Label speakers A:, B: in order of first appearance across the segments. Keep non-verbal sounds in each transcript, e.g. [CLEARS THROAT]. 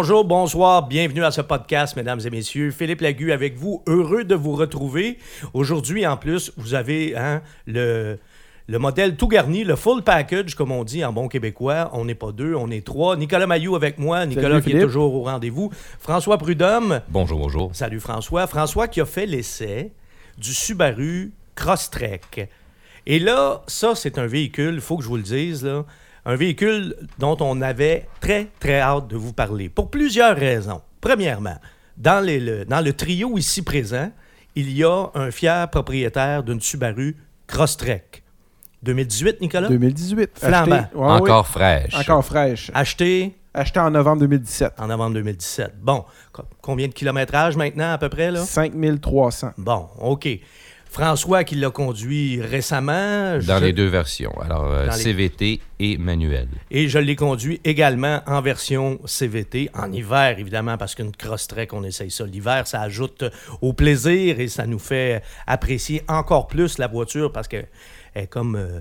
A: Bonjour, bonsoir, bienvenue à ce podcast, mesdames et messieurs. Philippe Lagu avec vous, heureux de vous retrouver. Aujourd'hui, en plus, vous avez hein, le, le modèle tout garni, le full package, comme on dit en bon québécois. On n'est pas deux, on est trois. Nicolas Mayou avec moi, Nicolas
B: Salut,
A: qui est toujours au rendez-vous. François Prudhomme,
C: Bonjour, bonjour.
A: salut François. François qui a fait l'essai du Subaru Crosstrek. Et là, ça, c'est un véhicule, il faut que je vous le dise, là, un véhicule dont on avait très, très hâte de vous parler. Pour plusieurs raisons. Premièrement, dans, les- le, dans le trio ici présent, il y a un fier propriétaire d'une Subaru Crosstrek. 2018, Nicolas?
B: 2018.
A: Flambant.
B: Acheté- ouais,
C: Encore
B: oui.
C: fraîche.
B: Encore fraîche.
A: Acheté?
B: Acheté en novembre 2017.
A: en novembre 2017. Bon, co- combien de kilométrage maintenant à peu près, là?
B: 5300.
A: Bon, OK. François qui l'a conduit récemment.
C: Dans
A: je-
C: les deux versions. Alors, euh,
A: les-
C: CVT et manuel.
A: Et je l'ai conduit également en version CVT, en hiver évidemment, parce qu'une cross-trek, on essaye ça. L'hiver, ça ajoute au plaisir et ça nous fait apprécier encore plus la voiture parce qu'elle est comme euh,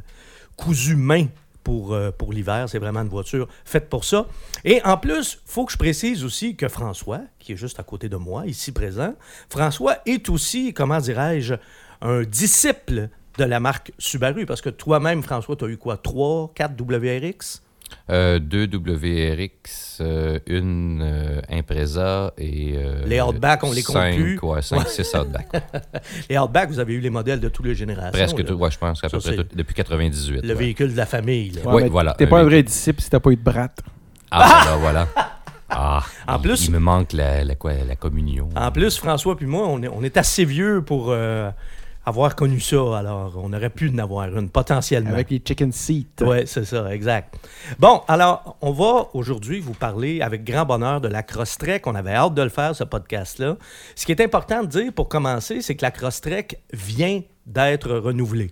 A: cousue main pour, euh, pour l'hiver. C'est vraiment une voiture faite pour ça. Et en plus, faut que je précise aussi que François, qui est juste à côté de moi, ici présent, François est aussi, comment dirais-je, un disciple de la marque Subaru, parce que toi-même, François, tu as eu quoi, 3, 4 WRX?
C: Euh, deux WRX, euh, une euh, Impreza et. euh,
A: Les Outback, on les compte
C: cinq,
A: plus.
C: Ouais, 5, 6 Outback. [LAUGHS]
A: Les Outback, vous avez eu les modèles de toutes les générations.
C: Presque tout, ouais, je pense peu près tout- depuis 98.
A: Le
C: ouais.
A: véhicule de la famille. là.
B: Ouais,
C: Oui, voilà,
B: T'es pas un vrai disciple si t'as pas eu de brat.
C: Ah, voilà, [LAUGHS] voilà. Ah,
A: En
C: il,
A: plus-
C: il me manque la, la, quoi, la communion.
A: En plus, François puis moi, on est, on est assez vieux pour euh, avoir connu ça. Alors, on aurait pu en avoir une, potentiellement.
B: Avec les chicken seats.
A: Oui, c'est ça, exact. Bon, alors, on va aujourd'hui vous parler avec grand bonheur de la Crosstrek. On avait hâte de le faire, ce podcast-là. Ce qui est important de dire pour commencer, c'est que la Crosstrek vient d'être renouvelée.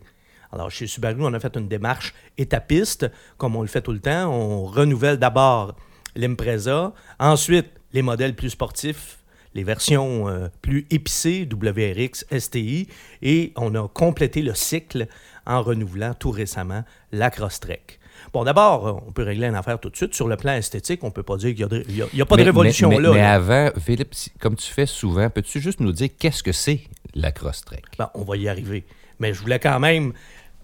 A: Alors, chez Subaru, on a fait une démarche étapiste, comme on le fait tout le temps. On renouvelle d'abord l'Impreza, ensuite les modèles plus sportifs, les versions euh, plus épicées, WRX, STI, et on a complété le cycle en renouvelant tout récemment la Crosstrek. Bon, d'abord, euh, on peut régler une affaire tout de suite. Sur le plan esthétique, on peut pas dire qu'il y a, pas de révolution
C: mais, mais-
A: là.
C: Mais avant, Philippe, comme tu fais souvent, peux-tu juste nous dire qu'est-ce que c'est la Crosstrek?
A: Bon, on va y arriver. Mais je voulais quand même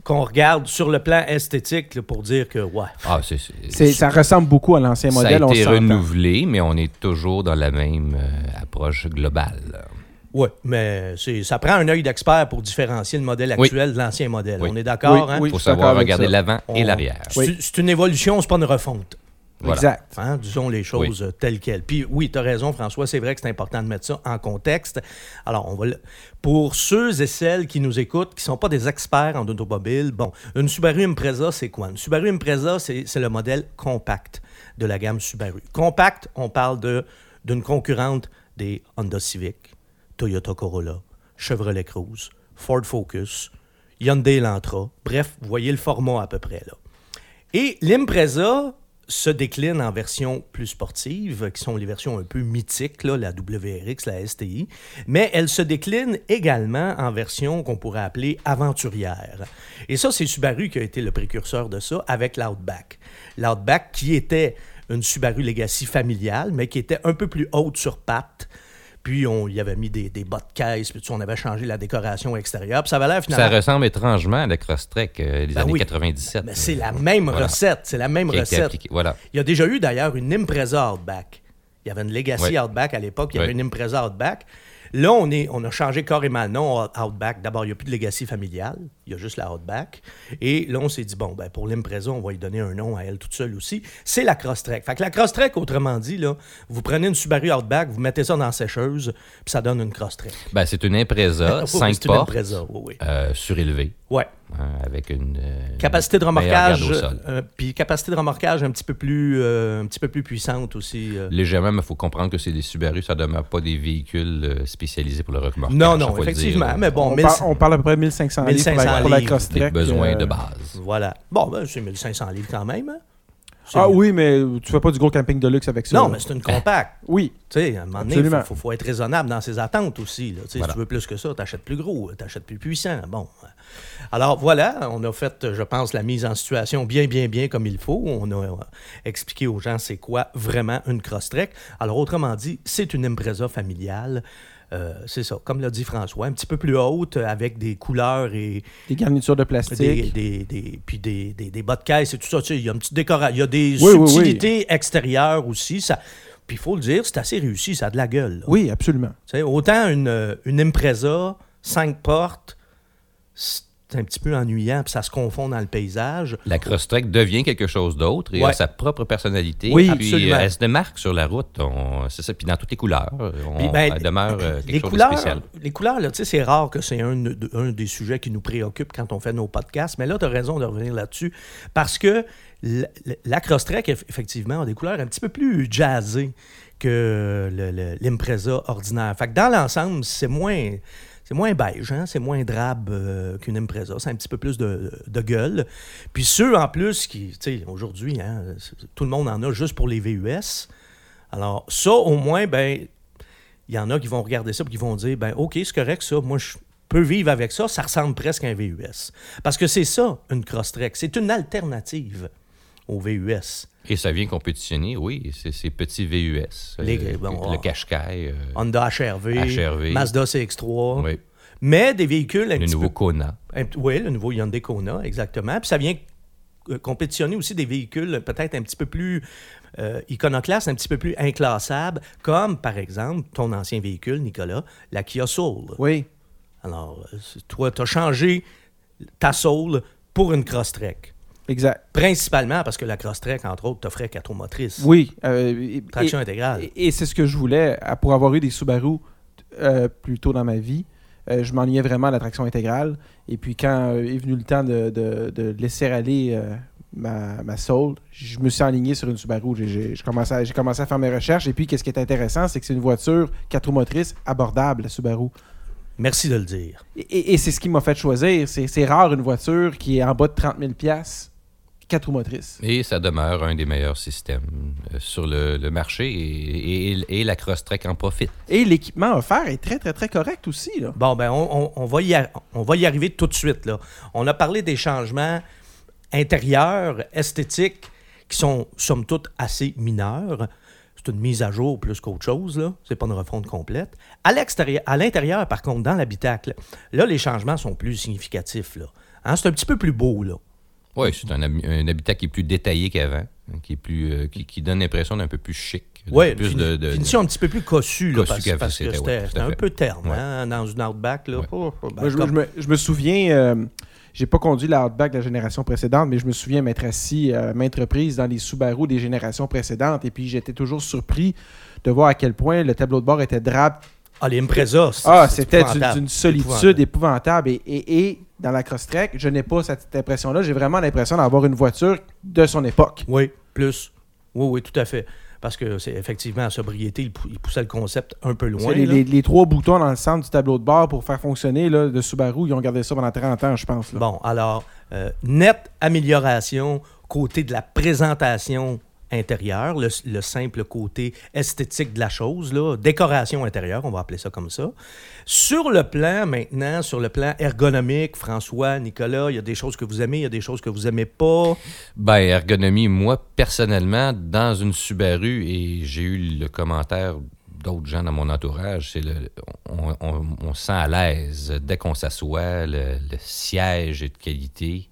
A: qu'on regarde sur le plan esthétique là, pour dire que, ouais,
C: Ah, c'est. c'est-
B: C'est- Ça ressemble beaucoup à l'ancien
C: Ça
B: modèle.
C: a
B: on
C: été renouvelé, mais on est toujours dans la même euh, approche globale.
A: ouais, mais c'est, ça prend un œil d'expert pour différencier le modèle
C: Oui.
A: actuel de l'ancien modèle.
C: Oui.
A: On est d'accord,
B: Oui,
A: hein?
B: oui.
C: Il faut
B: suis d'accord
C: savoir
B: avec
C: regarder
B: ça.
C: l'avant et l'arrière.
A: C'est,
B: Oui.
A: c'est une évolution, c'est pas une refonte.
C: Voilà.
B: Exact.
A: Hein, disons les choses euh, telles quelles. Puis oui, tu as raison, François, c'est vrai que c'est important de mettre ça en contexte. Alors, on va le- pour ceux et celles qui nous écoutent, qui ne sont pas des experts en automobile, bon, une Subaru Impreza, c'est quoi? Une Subaru Impreza, c'est le modèle compact de la gamme Subaru. Compact, on parle de d'une concurrente des Honda Civic, Toyota Corolla, Chevrolet Cruze, Ford Focus, Hyundai Elantra. Bref, vous voyez le format à peu près là. Et l'Impreza se décline en versions plus sportives, qui sont les versions un peu mythiques, la WRX, la STI, mais elle se décline également en version qu'on pourrait appeler aventurière. Et ça, c'est Subaru qui a été le précurseur de ça avec l'Outback. L'Outback qui était une Subaru Legacy familiale, mais qui était un peu plus haute sur pattes. Puis on y avait mis des, des bas de caisse, puis on avait changé la décoration extérieure. Puis ça avait l'air finalement...
C: Ça ressemble étrangement à la Crosstrek euh, des
A: Ben
C: années
A: oui.
C: 97.
A: Mais c'est la même
C: Voilà.
A: recette, c'est la même recette.
C: Voilà.
A: Il y a déjà eu d'ailleurs une Impreza Outback. Il y avait une Legacy
C: Oui.
A: Outback à l'époque, il y avait
C: Oui.
A: une Impreza Outback. Là, on, est, on a changé carrément le nom Outback. D'abord, il n'y a plus de Legacy familiale, il y a juste la Outback. Et là, on s'est dit, bon, ben, pour l'Impreza, on va lui donner un nom à elle toute seule aussi. C'est la Crosstrek. Fait que la Crosstrek, autrement dit, là, vous prenez une Subaru Outback, vous mettez ça dans la sécheuse, puis ça donne une Crosstrek.
C: Ben, c'est une Impreza, [LAUGHS]
A: Oui,
C: 5
A: c'est une
C: portes,
A: Impreza, oui, oui.
C: euh, surélevée,
A: Ouais.
C: hein, avec une. euh,
A: Capacité de remorquage, euh, puis capacité de remorquage un petit peu plus, euh, un petit peu plus puissante aussi. euh.
C: Légèrement, mais il faut comprendre que c'est des Subaru, ça ne demeure pas des véhicules euh, spécialisés pour le remorquage.
A: Non, non, effectivement.
C: dire,
A: mais
C: euh,
A: bon,
B: on,
A: 1000
B: par- on parle à peu près de 1500 livres pour
A: 1500
B: la. Crosstrek.
C: Des besoins
B: euh,
C: de base.
A: Voilà. Bon, ben, c'est 1500 livres quand même. hein? C'est
B: Ah oui, mais tu fais pas du gros camping de luxe avec ça.
A: Non,
B: là.
A: mais c'est une compacte.
B: Oui,
A: Tu sais, à un moment donné, il
B: Absolument.
A: faut, être raisonnable dans ses attentes aussi. là. Tu sais,
C: Voilà.
A: Si tu veux plus que ça, t'achètes plus gros, t'achètes plus puissant. Bon. Alors voilà, on a fait, je pense, la mise en situation bien, bien, bien comme il faut. On a euh, expliqué aux gens c'est quoi vraiment une cross-trek. Alors autrement dit, c'est une Impreza familiale. Euh, c'est ça, comme l'a dit François, un petit peu plus haute, euh, avec des couleurs et
B: des garnitures de plastique.
A: des, des, des- puis des, des, des bas de caisse et tout ça. Tu sais, il y a une petite décoration. Il y a des
B: Oui, oui, oui.
A: subtilités extérieures aussi. Ça, puis il faut le dire, c'est assez réussi, ça a de la gueule. là.
B: Oui, absolument.
A: Tu sais, autant une, euh, une Impreza, cinq portes, c'est un petit peu ennuyant, puis ça se confond dans le paysage.
C: La Crosstrek devient quelque chose d'autre et
A: Ouais.
C: a sa propre personnalité.
A: Oui,
C: puis
A: absolument.
C: euh, elle se démarque sur la route. on- C'est ça. Puis dans toutes les couleurs, on,
A: Puis, ben,
C: elle demeure euh, quelque
A: les
C: chose
A: couleurs,
C: de spécial.
A: les couleurs, là, tu sais, c'est rare que c'est un, de- un des sujets qui nous préoccupe quand on fait nos podcasts, mais là, tu as raison de revenir là-dessus, parce que la, la Crosstrek, eff- effectivement, a des couleurs un petit peu plus jazzées que l'Impreza ordinaire. Fait que dans l'ensemble, c'est moins... C'est moins beige, hein? c'est moins drabe euh, qu'une Impreza. C'est un petit peu plus de, de gueule. Puis ceux, en plus, qui, aujourd'hui, hein, tout le monde en a juste pour les VUS. Alors, ça, au moins, ben, il y en a qui vont regarder ça et qui vont dire ben OK, c'est correct ça, moi je peux vivre avec ça, ça ressemble presque à un VUS. Parce que c'est ça une Crosstrek, c'est une alternative au VUS.
C: Et ça vient compétitionner, oui, c'est ces petits VUS.
A: Les-
C: euh,
A: bon,
C: le
A: ah.
C: Qashqai, euh,
A: Honda HRV,
C: HRV.
A: Mazda CX3,
C: oui,
A: mais des véhicules un
C: le
A: petit
C: nouveau
A: peu
C: Kona.
A: un oui, le nouveau Hyundai Kona, exactement. Puis ça vient euh, compétitionner aussi des véhicules peut-être un petit peu plus euh, iconoclastes, un petit peu plus inclassables, comme par exemple ton ancien véhicule, Nicolas, la Kia Soul.
B: Oui.
A: Alors, euh, toi, tu as changé ta Soul pour une Crosstrek.
B: Exact.
A: Principalement parce que la Crosstrek, entre autres, t'offrait quatre roues motrices.
B: Oui. euh, et-
A: Traction
B: et-
A: intégrale.
B: Et, et c'est ce que je voulais. Pour avoir eu des Subaru euh, plus tôt dans ma vie, euh, je m'ennuyais vraiment à la traction intégrale. Et puis quand est venu le temps de, de- de laisser aller ma, ma Soul, je me suis aligné sur une Subaru. J'ai- commencé, à- j'ai commencé à faire mes recherches. Et puis, qu'est-ce qui est intéressant, c'est que c'est une voiture quatre roues motrices abordable, la Subaru.
A: Merci de le dire.
B: Et, c'est ce qui m'a fait choisir. C'est rare une voiture qui est en bas de 30 000 quatre roues motrices.
C: Et ça demeure un des meilleurs systèmes euh, sur le, le marché et, et- et la Crosstrek en profite.
B: Et l'équipement offert est très, très, très correct aussi. Là.
A: Bon, ben, on, on- on va y ar- on va y arriver tout de suite. Là. On a parlé des changements intérieurs, esthétiques, qui sont, somme toute, assez mineurs. C'est une mise à jour plus qu'autre chose, là. C'est pas une refonte complète. À l'extérieur, à l'intérieur, par contre, dans l'habitacle, là, les changements sont plus significatifs, là. Hein, c'est un petit peu plus beau, là.
C: Oui, c'est un, un habitat qui est plus détaillé qu'avant, hein, qui, est plus, euh, qui, qui donne l'impression d'un peu plus chic.
A: Oui,
C: plus de, de-
A: finition un petit peu plus cossue, là,
C: Cossu
A: parce, que
C: c'était, ouais, à
A: un peu terne,
C: Ouais.
A: hein, dans une Outback, là.
C: Ouais.
A: Oh, ben,
B: Moi, je,
A: comme-
B: je me, je me souviens, euh, j'ai pas conduit la Outback de la génération précédente, mais je me souviens m'être assis euh, maintes reprises dans les Subaru des générations précédentes, et puis j'étais toujours surpris de voir à quel point le tableau de bord était drabe.
A: Ah, les Impreza,
B: Ah, c'était d'une-
A: épouvantable.
B: solitude épouvantable. Et, et- et dans la Crosstrek, je n'ai pas cette impression-là. J'ai vraiment l'impression d'avoir une voiture de son époque.
A: Oui, plus. Oui, oui, tout à fait. Parce que c'est effectivement à sobriété, il, pou- il poussait le concept un peu loin.
B: Les,
A: là.
B: les- les trois boutons dans le centre du tableau de bord pour faire fonctionner là, de Subaru, ils ont gardé ça pendant 30 ans, je pense. là.
A: Bon, alors, euh, nette amélioration côté de la présentation intérieure, le, le simple côté esthétique de la chose, là, décoration intérieure, on va appeler ça comme ça. Sur le plan maintenant, sur le plan ergonomique, François, Nicolas, il y a des choses que vous aimez, il y a des choses que vous aimez pas?
C: Ben, ergonomie, moi, personnellement, dans une Subaru, et j'ai eu le commentaire d'autres gens dans mon entourage, c'est le, on, on- on se sent à l'aise dès qu'on s'assoit, le, siège est de qualité,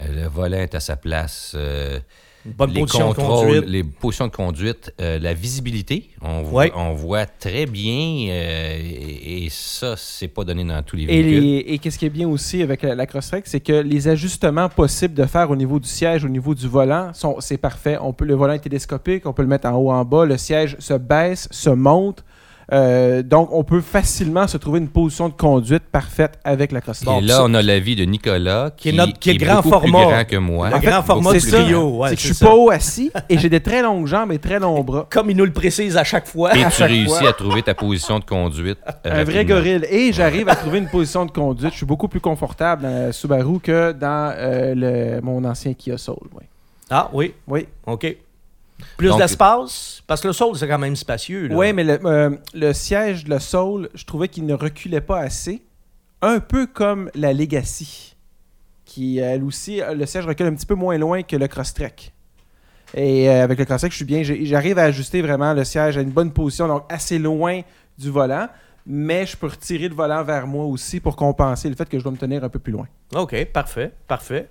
C: euh, le volant est à sa place, euh,
A: bonne
C: les
A: position de
C: contrôles,
A: conduite.
C: les positions de conduite, euh, la visibilité, on voit,
A: Ouais.
C: on voit très bien, euh, et, et ça, c'est pas donné dans tous les
B: Et,
C: véhicules.
B: les- et qu'est-ce qui est bien aussi avec la, la Crosstrek, c'est que les ajustements possibles de faire au niveau du siège, au niveau du volant, sont c'est parfait. On peut, le volant est télescopique, on peut le mettre en haut, en bas, le siège se baisse, se monte. Euh, donc, on peut facilement se trouver une position de conduite parfaite avec la.
A: Bon,
C: et là, on a l'avis de Nicolas,
A: Qui est notre- qui est grand
C: beaucoup plus grand que moi.
A: Le
B: En fait,
A: grand format du trio. ouais,
B: c'est que je suis
A: ça.
B: pas haut assis et j'ai des très longues jambes et très longs bras.
A: Comme il nous le précise à chaque fois.
C: Et
B: à
C: tu réussis
B: fois.
C: à trouver ta position de conduite.
B: Un vrai gorille. Et j'arrive à trouver une position de conduite. Je suis beaucoup plus confortable dans la Subaru que dans euh, le, mon ancien Kia Soul. ouais.
A: Ah oui,
B: Oui.
A: OK. Plus
C: Donc-
A: d'espace, parce que le sol, c'est quand même spacieux.
B: Oui, mais le, euh, le siège de la Soul, je trouvais qu'il ne reculait pas assez. Un peu comme la Legacy, qui, elle aussi, euh, le siège recule un petit peu moins loin que le Crosstrek. Et euh, avec le Crosstrek, je suis bien. J'arrive à ajuster vraiment le siège à une bonne position, donc assez loin du volant. Mais je peux retirer le volant vers moi aussi pour compenser le fait que je dois me tenir un peu plus loin.
A: OK, parfait, parfait.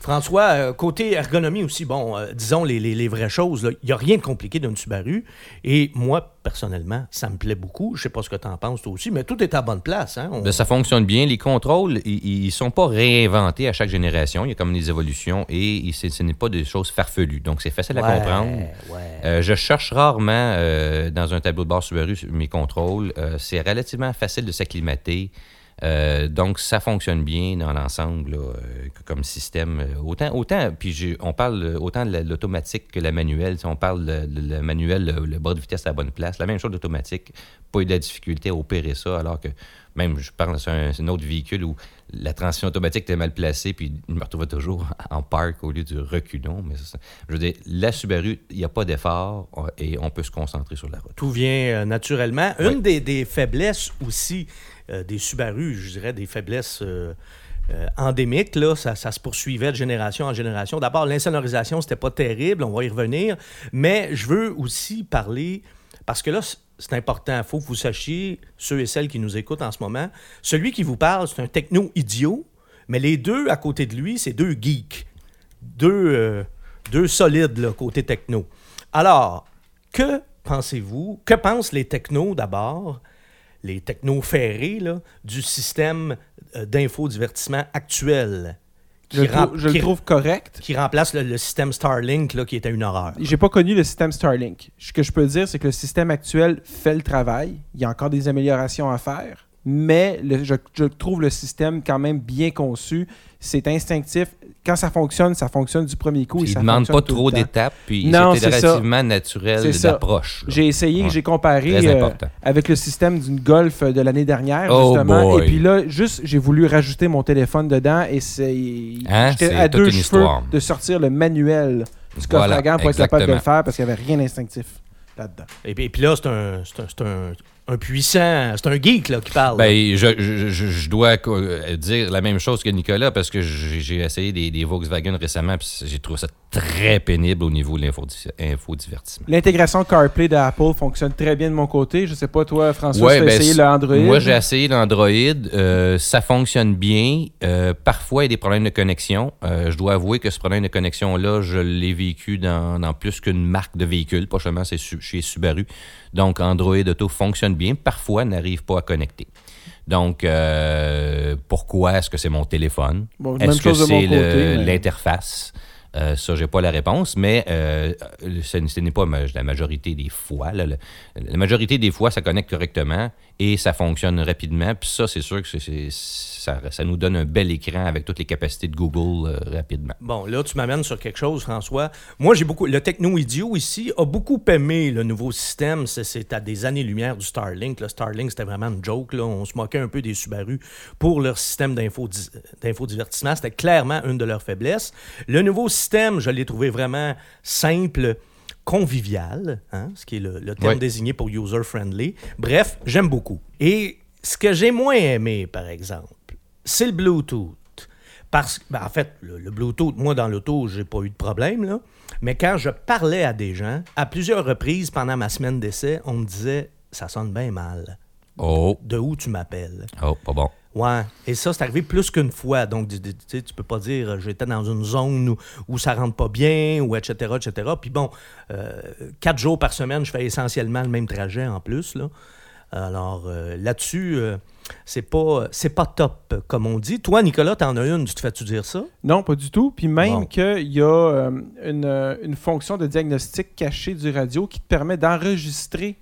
A: François, euh, côté ergonomie aussi, bon, euh, disons les, les- les vraies choses, il n'y a rien de compliqué d'une Subaru. Et moi, personnellement, ça me plaît beaucoup. Je sais pas ce que tu en penses toi aussi, mais tout est à bonne place. Hein? On-
C: Ben, ça fonctionne bien. Les contrôles, ils ne sont pas réinventés à chaque génération. Il y a comme des évolutions et ce n'est pas des choses farfelues. Donc, c'est facile à comprendre.
A: ouais.
C: Euh, je cherche rarement euh, dans un tableau de bord Subaru mes contrôles. C'est relativement facile de s'acclimater. Euh, donc, ça fonctionne bien dans l'ensemble euh, comme système. Autant, autant puis on parle autant de la- l'automatique que la manuelle. Si on parle de, de la manuelle, le, le bras de vitesse à la bonne place. La même chose d'automatique. Pas eu de la difficulté à opérer ça, alors que même je parle sur un, autre véhicule où la transition automatique était mal placée, puis je me retrouvais toujours [LAUGHS] en parc au lieu du reculon. Mais ça, je veux dire, la Subaru, il n'y a pas d'effort et on peut se concentrer sur la route.
A: Tout vient euh, naturellement.
C: Oui.
A: Une des, des faiblesses aussi des Subaru, je dirais des faiblesses euh, euh, endémiques, là, ça, se poursuivait de génération en génération. D'abord, l'insonorisation, c'était pas terrible, on va y revenir. Mais je veux aussi parler, parce que là, c'est important, il faut que vous sachiez, ceux et celles qui nous écoutent en ce moment, celui qui vous parle, c'est un techno-idiot, mais les deux à côté de lui, c'est deux geeks. Deux, euh, deux solides, là, côté techno. Alors, que pensez-vous? Que pensent les technos d'abord, les technos ferrés, là, du système euh, d'infodivertissement actuel?
B: Je, le
A: rem-
B: trou- je le
A: qui-
B: trouve correct.
A: qui remplace le, le système Starlink, là, qui était une horreur.
B: J'ai pas connu le système Starlink. Ce que je peux dire, c'est que le système actuel fait le travail. Il y a encore des améliorations à faire. Mais le- je, je trouve le système quand même bien conçu. C'est instinctif. Quand ça fonctionne, ça fonctionne du premier coup. et
C: Il
B: ça
C: ne demande pas trop d'étapes, puis
B: c'est ça.
C: relativement naturel
B: C'est ça.
C: d'approche. là.
B: J'ai essayé,
C: Ouais.
B: j'ai comparé euh, avec le système d'une Golf de l'année dernière,
C: Oh
B: justement.
C: boy.
B: Et puis là, juste, j'ai voulu rajouter mon téléphone dedans et c'est.
C: Hein?
B: J'étais à
C: toute
B: deux
C: une
B: cheveux
C: histoire.
B: de sortir le manuel du coffre
C: Voilà,
B: à gants pour être capable de le faire parce qu'il n'y avait rien d'instinctif là-dedans.
A: Et, puis- et puis là, c'est un, c'est un, c'est un- un puissant, c'est un geek là, qui parle.
C: Ben, je, je- je- je dois euh, dire la même chose que Nicolas parce que j'ai j'ai essayé des, des Volkswagen récemment puis j'ai trouvé ça très pénible au niveau de l'infodi- infodivertissement.
B: L'intégration CarPlay d'Apple fonctionne très bien de mon côté. Je sais pas, toi, François,
C: Ouais,
B: tu as
C: ben,
B: essayé
C: c'est-
B: le Android.
C: Moi, j'ai essayé l'Android. euh, ça fonctionne bien. Euh, parfois, il y a des problèmes de connexion. Euh, je dois avouer que ce problème de connexion-là, je l'ai vécu dans, dans plus qu'une marque de véhicule. Pas seulement c'est chez Subaru. Donc, Android Auto fonctionne bien. Parfois, n'arrive pas à connecter. Donc, pourquoi est-ce que c'est mon téléphone?
B: Bon,
C: Est-ce que c'est
B: mais-
C: l'interface? Euh, ça, j'ai pas la réponse, mais euh, ce, n'est pas la majorité des fois. la majorité des fois, ça connecte correctement et ça fonctionne rapidement. Puis ça, c'est sûr que ça, nous donne un bel écran avec toutes les capacités de Google euh, rapidement.
A: Bon, là, tu m'amènes sur quelque chose, François. Moi, j'ai beaucoup. Le techno-idiot ici a beaucoup aimé le nouveau système. C'est- à des années-lumière du Starlink. Le Starlink, c'était vraiment une joke. On se moquait un peu des Subaru pour leur système d'infodi- d'infodivertissement. C'était clairement une de leurs faiblesses. Le nouveau système, je l'ai trouvé vraiment simple convivial, hein, ce qui est le, le terme désigné pour user-friendly. Bref, j'aime beaucoup. Et ce que j'ai moins aimé, par exemple, c'est le Bluetooth. Parce que, ben, en fait, le, le Bluetooth, moi, dans l'auto, j'ai pas eu de problème, là. Mais quand je parlais à des gens, à plusieurs reprises pendant ma semaine d'essai, on me disait ça sonne bien mal.
C: Oh,
A: De où tu m'appelles?
C: oh, pas bon.
A: Ouais. Et ça, c'est arrivé plus qu'une fois. Donc, tu sais, tu peux pas dire euh, j'étais dans une zone où, où ça rentre pas bien, ou etc., etc. Puis bon, euh, quatre jours par semaine, je fais essentiellement le même trajet en plus, là. Alors, euh, là-dessus, euh, c'est pas, c'est pas top, comme on dit. Toi, Nicolas, t'en as une, tu te fais-tu dire ça?
B: Non, pas du tout. Puis même
A: Bon.
B: qu'il y a euh, une, une fonction de diagnostic cachée du radio qui te permet d'enregistrer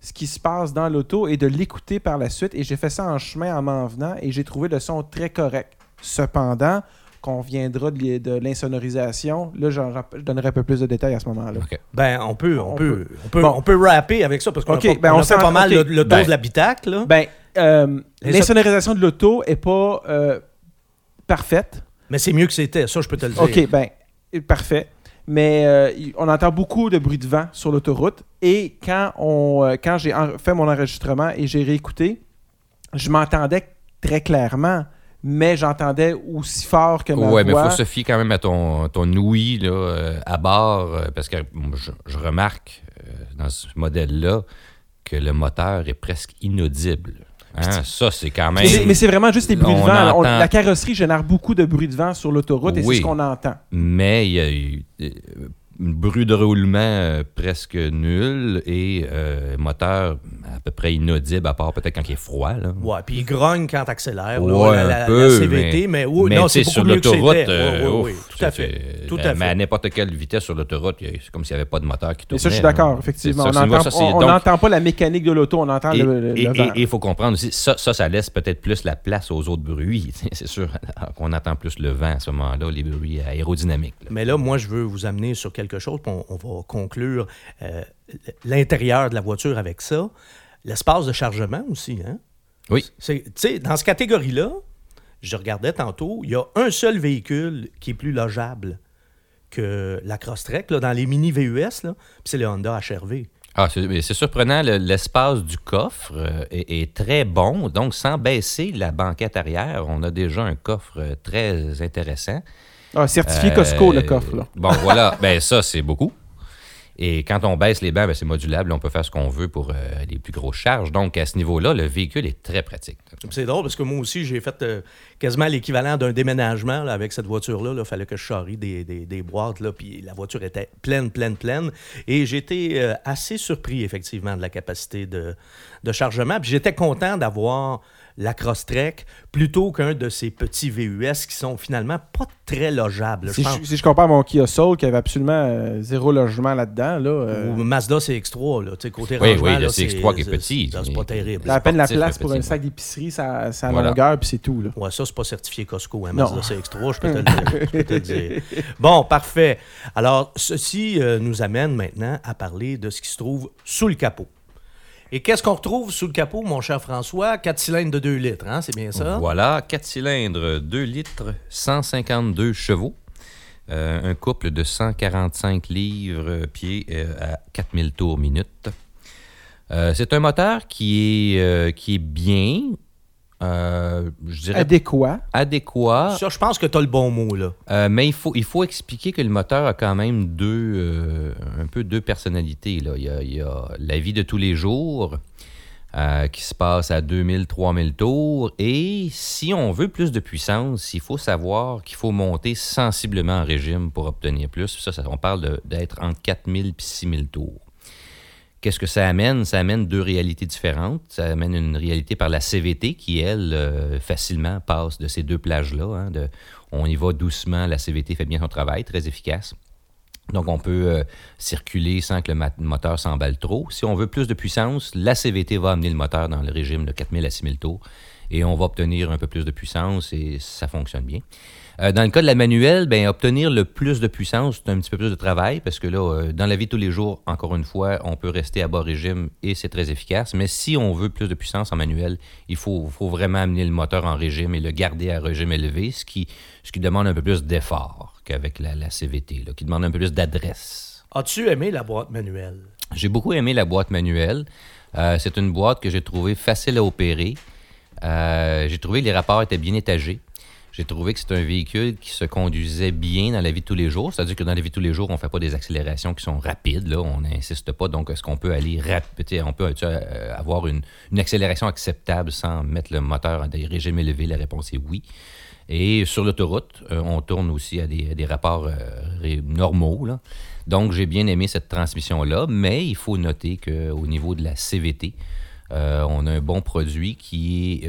B: ce qui se passe dans l'auto et de l'écouter par la suite. Et j'ai fait ça en chemin en m'en venant et j'ai trouvé le son très correct. Cependant, qu'on viendra de, l'insonorisation, là, je donnerai un peu plus de détails à ce moment-là.
C: OK.
A: Ben, on peut, on,
B: On
A: peut, on peut,
B: Bon.
A: on peut rapper avec ça parce qu'on
B: Ok,
A: a, pas-
B: ben,
A: a fait pas mal le, le
C: Ben.
A: de l'habitacle.
B: Ben, euh, l'insonorisation de l'auto est pas euh, parfaite.
A: Mais c'est mieux que c'était, ça, je peux te le dire.
B: OK, ben, parfait. Mais euh, on entend beaucoup de bruit de vent sur l'autoroute. Et quand, on, euh, quand j'ai fait mon enregistrement et j'ai réécouté, je m'entendais très clairement, mais j'entendais aussi fort que ma
C: Ouais, mais il
B: voix.
C: faut se fier quand même à ton, ton ouïe là, euh, à bord, parce que je, je remarque dans ce modèle-là que le moteur est presque inaudible. Hein, Ça, c'est quand même.
B: Mais c'est- mais c'est vraiment juste les bruits de vent. On- la carrosserie génère beaucoup de bruit de vent sur l'autoroute et c'est ce qu'on entend.
C: Mais il y a eu euh, bruit de roulement euh, presque nul et euh, moteur à peu près inaudible, à part peut-être quand il est froid. Là.
A: Ouais, puis il grogne quand t'accélères.
C: Ouais,
A: la,
C: un
A: la- la
C: peu,
A: CVT, mais, oui,
C: mais
A: non,
C: tu
A: c'est
C: sur l'autoroute, euh,
A: Oui, oui, oui,
C: ouf,
A: tout à fait. Tout
C: euh,
A: à
C: Mais à
A: fait.
C: n'importe quelle vitesse sur l'autoroute, c'est comme s'il n'y avait pas de moteur qui
B: Mais
C: tournait.
B: ça, je suis d'accord, effectivement. On
C: tu
B: n'entend pas la mécanique de l'auto, on entend
C: Et
B: le, le-
C: et-
B: le
C: et-
B: vent.
C: et il faut comprendre aussi, ça, ça, ça laisse peut-être plus la place aux autres bruits. [LAUGHS] C'est sûr qu'on entend plus le vent à ce moment-là, les bruits aérodynamiques. là.
A: Mais là, moi, je veux vous amener sur quelque chose, puis on, on va conclure euh, l'intérieur de la voiture avec ça. L'espace de chargement aussi, hein?
C: Oui.
A: Tu sais, dans cette catégorie-là, je regardais tantôt, il y a un seul véhicule qui est plus logeable que la Crosstrek, là, dans les mini VUS, là, puis c'est le Honda HRV.
C: Ah, c'est surprenant, le- l'espace du coffre euh, est, est très bon. Donc, sans baisser la banquette arrière, on a déjà un coffre euh, très intéressant.
B: Ah, certifié
C: Euh,
B: Costco, le coffre. Là.
C: Bon, [LAUGHS] voilà. ben ça, c'est beaucoup. Et quand on baisse les bancs, ben, c'est modulable. On peut faire ce qu'on veut pour euh, les plus grosses charges. Donc, à ce niveau-là, le véhicule est très pratique.
A: C'est drôle parce que moi aussi, j'ai fait euh, quasiment l'équivalent d'un déménagement là, avec cette voiture-là. Il fallait que je charrie des, des- des boîtes, là, puis la voiture était pleine, pleine, pleine. Et j'étais euh, assez surpris, effectivement, de la capacité de, de chargement. Puis j'étais content d'avoir la Crosstrek plutôt qu'un de ces petits VUS qui sont finalement pas très logeables.
B: Si je, si je compare mon Kia Soul qui avait absolument euh, zéro logement là-dedans, là, euh,
A: Ou Mazda CX-3, là, côté
C: Oui,
A: rangement,
C: oui, le
A: là,
C: CX3
A: c'est-
C: qui est petit.
A: C'est pas terrible.
B: t'as à peine la place pour un sac d'épicerie, ça, ça a
C: Voilà.
B: longueur, puis c'est tout. Là.
A: Ouais, ça, c'est pas certifié Costco, hein,
B: Non.
A: Mazda CX3, je peux te le dire. je peux te le dire. [LAUGHS] Bon, parfait. Alors, ceci euh, nous amène maintenant à parler de ce qui se trouve sous le capot. Et qu'est-ce qu'on retrouve sous le capot, mon cher François? 4 cylindres de 2 litres, hein? c'est bien ça?
C: Voilà, 4 cylindres, 2 litres, 152 chevaux. Euh, un couple de 145 livres pieds euh, à 4000 tours minute. Euh, c'est un moteur euh, qui est bien, euh, je dirais
B: Adéquat.
C: adéquat,
A: Ça, je pense que tu as le bon mot, là.
C: euh, mais il faut, il faut expliquer que le moteur a quand même deux, euh, un peu deux personnalités. Là. Il, y a, il y a la vie de tous les jours euh, qui se passe à 2000, 3000 tours. Et si on veut plus de puissance, il faut savoir qu'il faut monter sensiblement en régime pour obtenir plus. Ça, ça- on parle d'être entre 4000 et 6000 tours. Qu'est-ce que ça amène? Ça amène deux réalités différentes. Ça amène une réalité par la CVT qui, elle, euh, facilement passe de ces deux plages-là. hein, on y va doucement, la CVT fait bien son travail, très efficace. Donc, on peut euh, circuler sans que le moteur s'emballe trop. Si on veut plus de puissance, la CVT va amener le moteur dans le régime de 4000 à 6000 tours et on va obtenir un peu plus de puissance et ça fonctionne bien. Euh, dans le cas de la manuelle, ben, obtenir le plus de puissance, c'est un petit peu plus de travail parce que là, euh, dans la vie de tous les jours, encore une fois, on peut rester à bas régime et c'est très efficace. Mais si on veut plus de puissance en manuel, il faut, faut vraiment amener le moteur en régime et le garder à régime élevé, ce qui, ce qui demande un peu plus d'effort qu'avec la, la CVT, là, qui demande un peu plus d'adresse.
A: As-tu aimé la boîte manuelle?
C: J'ai beaucoup aimé la boîte manuelle. Euh, c'est une boîte que j'ai trouvée facile à opérer. J'ai trouvé que les rapports étaient bien étagés. J'ai trouvé que c'est un véhicule qui se conduisait bien dans la vie de tous les jours. C'est-à-dire que dans la vie de tous les jours, on ne fait pas des accélérations qui sont rapides. Là. On n'insiste pas. Donc, est-ce qu'on peut aller rapide? On peut euh, avoir une, accélération acceptable sans mettre le moteur à des régimes élevés? La réponse est oui. Et sur l'autoroute, euh, on tourne aussi à des, rapports euh, normaux. Donc, j'ai bien aimé cette transmission-là, mais il faut noter qu'au niveau de la CVT, on a un bon produit qui,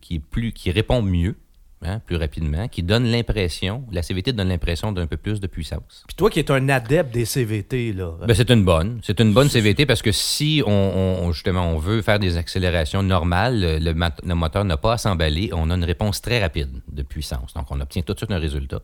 C: qui, est plus, qui répond mieux, hein, plus rapidement, qui donne l'impression, la CVT donne l'impression d'un peu plus de puissance.
A: Puis toi qui es un adepte des CVT, là.
C: Ben, c'est une bonne. C'est une bonne CVT parce que si on, justement on veut faire des accélérations normales, le, moteur n'a pas à s'emballer, on a une réponse très rapide de puissance. Donc on obtient tout de suite un résultat.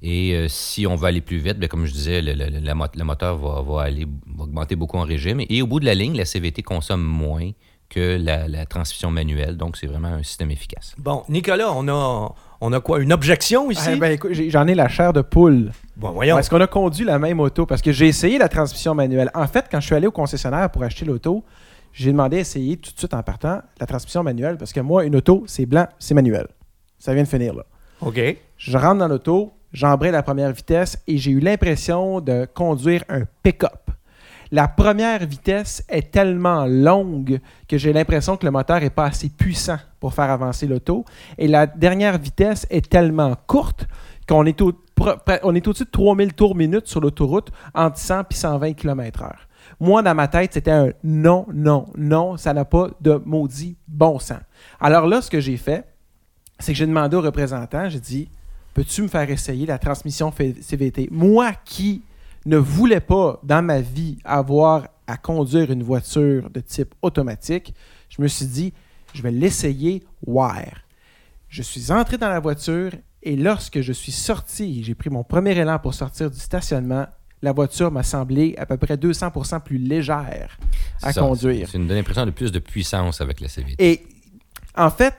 C: Et euh, si on veut aller plus vite, ben, comme je disais, le, moteur va, va aller, va augmenter beaucoup en régime. Et au bout de la ligne, la CVT consomme moins que la, la transmission manuelle. Donc c'est vraiment un système efficace.
A: Bon, Nicolas, on a, On a quoi? Une objection ici?
B: Ah, ben, j'en ai la chair de poule.
A: bon, voyons.
B: Est-ce qu'on a conduit la même auto? Parce que j'ai essayé la transmission manuelle. En fait, quand je suis allé au concessionnaire pour acheter l'auto, j'ai demandé à essayer tout de suite en partant la transmission manuelle. Parce que moi, une auto, c'est blanc, c'est manuel. Ça vient de finir là.
A: OK.
B: Je rentre dans l'auto, j'embraye la première vitesse et j'ai eu l'impression de conduire un pick-up. La première vitesse est tellement longue que j'ai l'impression que le moteur n'est pas assez puissant pour faire avancer l'auto. Et la dernière vitesse est tellement courte qu'on est, au, on est au-dessus de 3000 tours minute sur l'autoroute entre 100 et 120 km/h. Moi, dans ma tête, c'était un non, non, non, ça n'a pas de maudit bon sens. Alors là, ce que j'ai fait, c'est que j'ai demandé au représentant, j'ai dit, peux-tu me faire essayer la transmission CVT? Moi qui ne voulais pas dans ma vie avoir à conduire une voiture de type automatique, je me suis dit, je vais l'essayer wire. Je suis entré dans la voiture et lorsque je suis sorti, j'ai pris mon premier élan pour sortir du stationnement, la voiture m'a semblé à peu près 200% plus légère à
C: Ça,
B: conduire.
C: C'est une impression de plus de puissance avec la CVT.
B: Et en fait,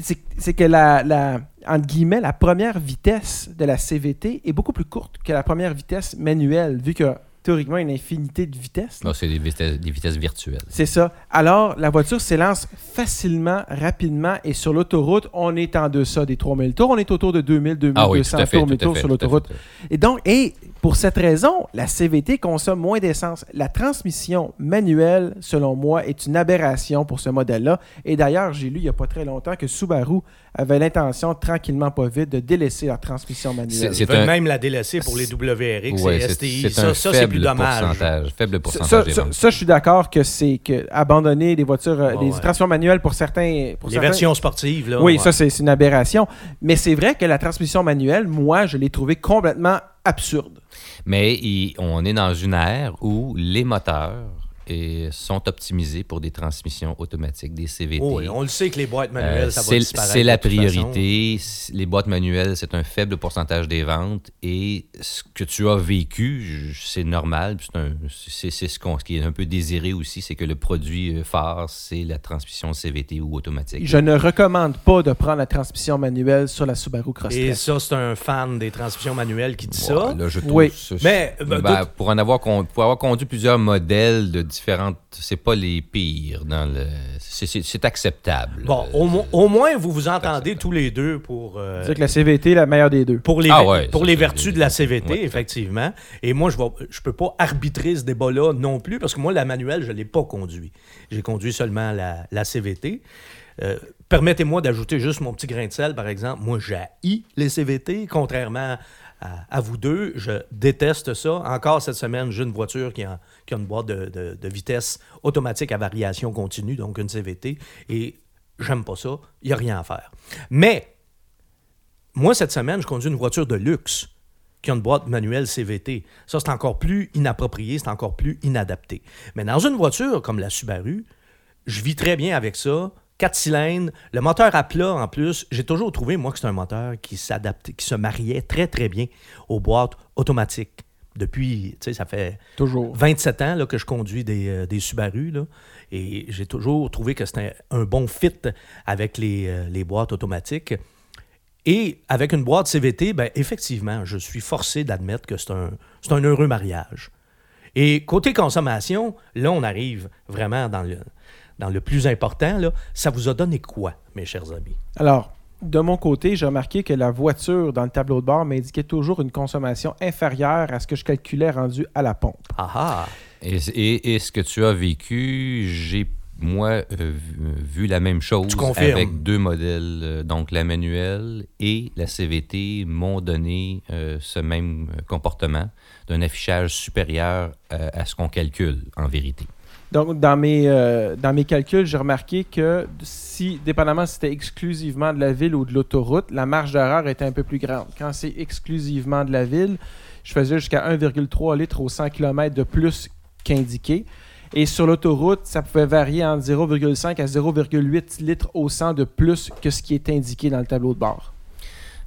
B: c'est que la, la, entre guillemets, la première vitesse de la CVT est beaucoup plus courte que la première vitesse manuelle, vu que théoriquement une infinité de vitesses. Là,
C: c'est des vitesses, des vitesses virtuelles.
B: C'est ça. Alors, la voiture s'élance facilement, rapidement, et sur l'autoroute, on est en deçà des 3000 tours. On est autour de 2000, 2200
C: Ah oui, fait.
B: tours tours sur l'autoroute. Et donc, et pour cette raison, la CVT consomme moins d'essence. La transmission manuelle, selon moi, est une aberration pour ce modèle-là. Et d'ailleurs, j'ai lu il n'y a pas très longtemps que Subaru avait l'intention, tranquillement pas vite, de délaisser la transmission manuelle.
C: C'est-
A: Ils
C: c'est
A: veulent
C: un-
A: même la délaisser pour les WRX
C: Ouais,
A: et STI.
C: c'est
A: Ça,
C: un
A: ça c'est plus dommage.
C: pourcentage. Faible
B: Ça,
C: pourcentage des
B: ça- je suis d'accord que c'est que abandonner les voitures, euh,
A: ouais.
B: transmissions manuelles pour certains. Pour
A: Les
B: certains-
A: versions sportives, là.
B: Oui,
A: ouais.
B: ça, c'est c'est une aberration. Mais c'est vrai que la transmission manuelle, moi, je l'ai trouvée complètement absurde.
C: Mais on est dans une ère où les moteurs eh, sont optimisés pour des transmissions automatiques, des CVT.
A: Oh, oui, on le sait que les boîtes
C: Euh,
A: manuelles, ça va
C: c'est
A: disparaître.
C: c'est la
A: façon.
C: priorité. Les boîtes manuelles, c'est un faible pourcentage des ventes. Et ce que tu as vécu, c'est normal. c'est ce, ce qui est un peu désiré aussi, c'est que le produit euh, phare, c'est la transmission CVT ou automatique.
B: Je ne recommande pas de prendre la transmission manuelle sur la Subaru Crosstrek.
A: Et ça, c'est un fan des transmissions manuelles qui dit
C: Ouais,
A: ça.
C: là, je trouve
B: Oui.
C: ça-
A: Mais, ben,
C: ben, pour en avoir, con- pour avoir conduit plusieurs modèles de différentes, c'est pas les pires dans le, c'est- acceptable.
A: Bon, au, mo- au moins, vous vous entendez tous les deux pour, euh,
B: C'est que la CVT est la meilleure des deux.
A: pour les,
C: Ah ouais,
A: pour les vertus de la CVT,
C: Ouais.
A: effectivement. Et moi, je ne je peux pas arbitrer ce débat-là non plus, parce que moi, la manuelle, je ne l'ai pas conduit. J'ai conduit seulement la, la CVT. Euh, Permettez-moi d'ajouter juste mon petit grain de sel, par exemple. Moi, j'ai les CVT, contrairement à, vous deux. Je déteste ça. Encore cette semaine, j'ai une voiture qui a, une boîte de, de- de vitesse automatique à variation continue, donc une CVT, et j'aime pas ça. Il n'y a rien à faire. Mais moi, cette semaine, je conduis une voiture de luxe qui a une boîte manuelle CVT. Ça, c'est encore plus inapproprié, c'est encore plus inadapté. Mais dans une voiture comme la Subaru, je vis très bien avec ça. Quatre cylindres, le moteur à plat en plus. J'ai toujours trouvé, moi, que c'est un moteur qui s'adaptait, qui se mariait très, très bien aux boîtes automatiques. Depuis, tu sais, ça fait
B: Toujours.
A: 27 ans là, que je conduis des, euh, des Subaru. Là, et j'ai toujours trouvé que c'était un bon fit avec les, euh, les boîtes automatiques. Et avec une boîte CVT, ben, effectivement, je suis forcé d'admettre que c'est un, c'est un heureux mariage. Et côté consommation, là, on arrive vraiment dans le, dans le plus important. Là. Ça vous a donné quoi, mes chers amis?
B: Alors, de mon côté, j'ai remarqué que la voiture dans le tableau de bord m'indiquait toujours une consommation inférieure à ce que je calculais rendu à la pompe.
A: Ah ah!
C: Et, et- et ce que tu as vécu, j'ai moi euh, vu, la même chose avec deux modèles, euh, donc la manuelle et la CVT m'ont donné euh, ce même comportement d'un affichage supérieur euh, à ce qu'on calcule en vérité.
B: Donc, dans mes, euh, dans mes calculs, j'ai remarqué que si, dépendamment si c'était exclusivement de la ville ou de l'autoroute, la marge d'erreur était un peu plus grande. Quand c'est exclusivement de la ville, je faisais jusqu'à 1,3 litres au 100 km de plus qu'indiqué. Et sur l'autoroute, ça pouvait varier entre 0,5 à 0,8 litres au 100 de plus que ce qui est indiqué dans le tableau de bord.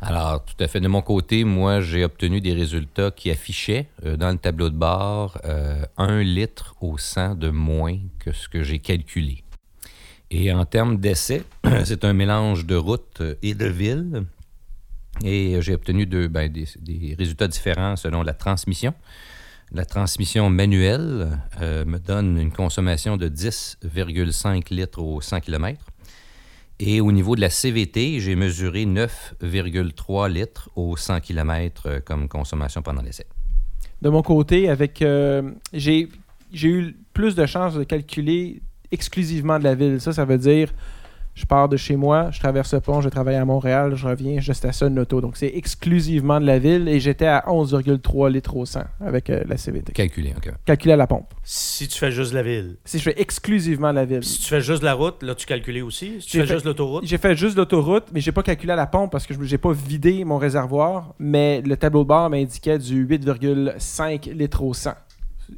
C: Alors, tout à fait. De mon côté, moi, j'ai obtenu des résultats qui affichaient euh, dans le tableau de bord euh, un litre au 100 de moins que ce que j'ai calculé. Et en termes d'essai, [CLEARS THROAT] c'est un mélange de route euh, et de ville. Et j'ai obtenu ben, des, résultats différents selon la transmission. La transmission manuelle euh, me donne une consommation de 10,5 litres au 100 km. Et au niveau de la CVT, j'ai mesuré 9,3 litres au 100 km comme consommation pendant l'essai.
B: De mon côté, avec euh, j'ai eu plus de chances de calculer exclusivement de la ville. Ça, ça veut dire je pars de chez moi, je traverse le pont, je travaille à Montréal, je reviens, je stationne l'auto. Donc, c'est exclusivement de la ville et j'étais à 11,3 litres au 100 avec euh, la CVT.
C: Calculé, OK.
B: Calculé à la pompe.
A: Si tu fais juste la ville.
B: Si je fais exclusivement de la ville.
A: Si tu fais juste la route, là, tu calculais aussi? Si tu
B: J'ai
A: fais
B: fait-
A: juste l'autoroute?
B: J'ai fait juste l'autoroute, mais j'ai pas calculé à la pompe parce que je j'ai pas vidé mon réservoir, mais le tableau de bord m'indiquait du 8,5 litres au 100.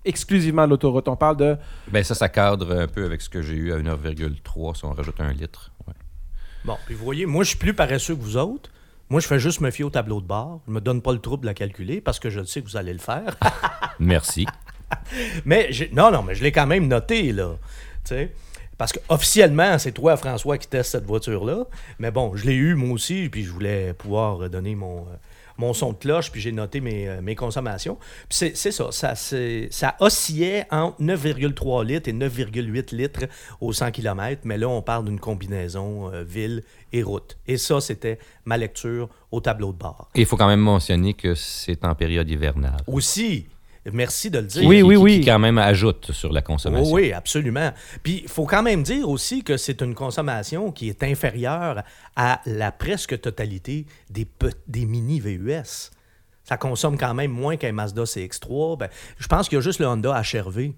B: Exclusivement de l'autoroute. On parle de
C: Ben ça, ça cadre un peu avec ce que j'ai eu à 9,3 si on rajoute un litre. Ouais.
A: Bon, puis vous voyez, moi, je suis plus paresseux que vous autres. Moi, je fais juste me fier au tableau de bord. Je me donne pas le trouble de la calculer parce que je sais que vous allez le faire. [LAUGHS]
C: Merci. [LAUGHS]
A: mais j'ai- non, non, mais je l'ai quand même noté, là. Tu sais. Parce que officiellement, c'est toi, François, qui teste cette voiture-là. Mais bon, je l'ai eu moi aussi, puis je voulais pouvoir donner mon, euh, mon son de cloche, puis j'ai noté mes, euh, mes consommations. Puis c'est ça, ça, ça oscillait entre 9,3 litres et 9,8 litres au 100 km, mais là, on parle d'une combinaison euh, ville et route. Et ça, c'était ma lecture au tableau de bord.
C: Et il faut quand même mentionner que c'est en période hivernale.
A: Aussi, merci de le dire.
B: Oui,
C: Qui-
B: oui,
C: qui-
B: oui.
C: Qui quand même ajoute sur la consommation.
A: Oui, oui, absolument. Puis il faut quand même dire aussi que c'est une consommation qui est inférieure à la presque totalité des, des mini VUS. Ça consomme quand même moins qu'un Mazda CX3. Ben, je pense qu'il y a juste le Honda HRV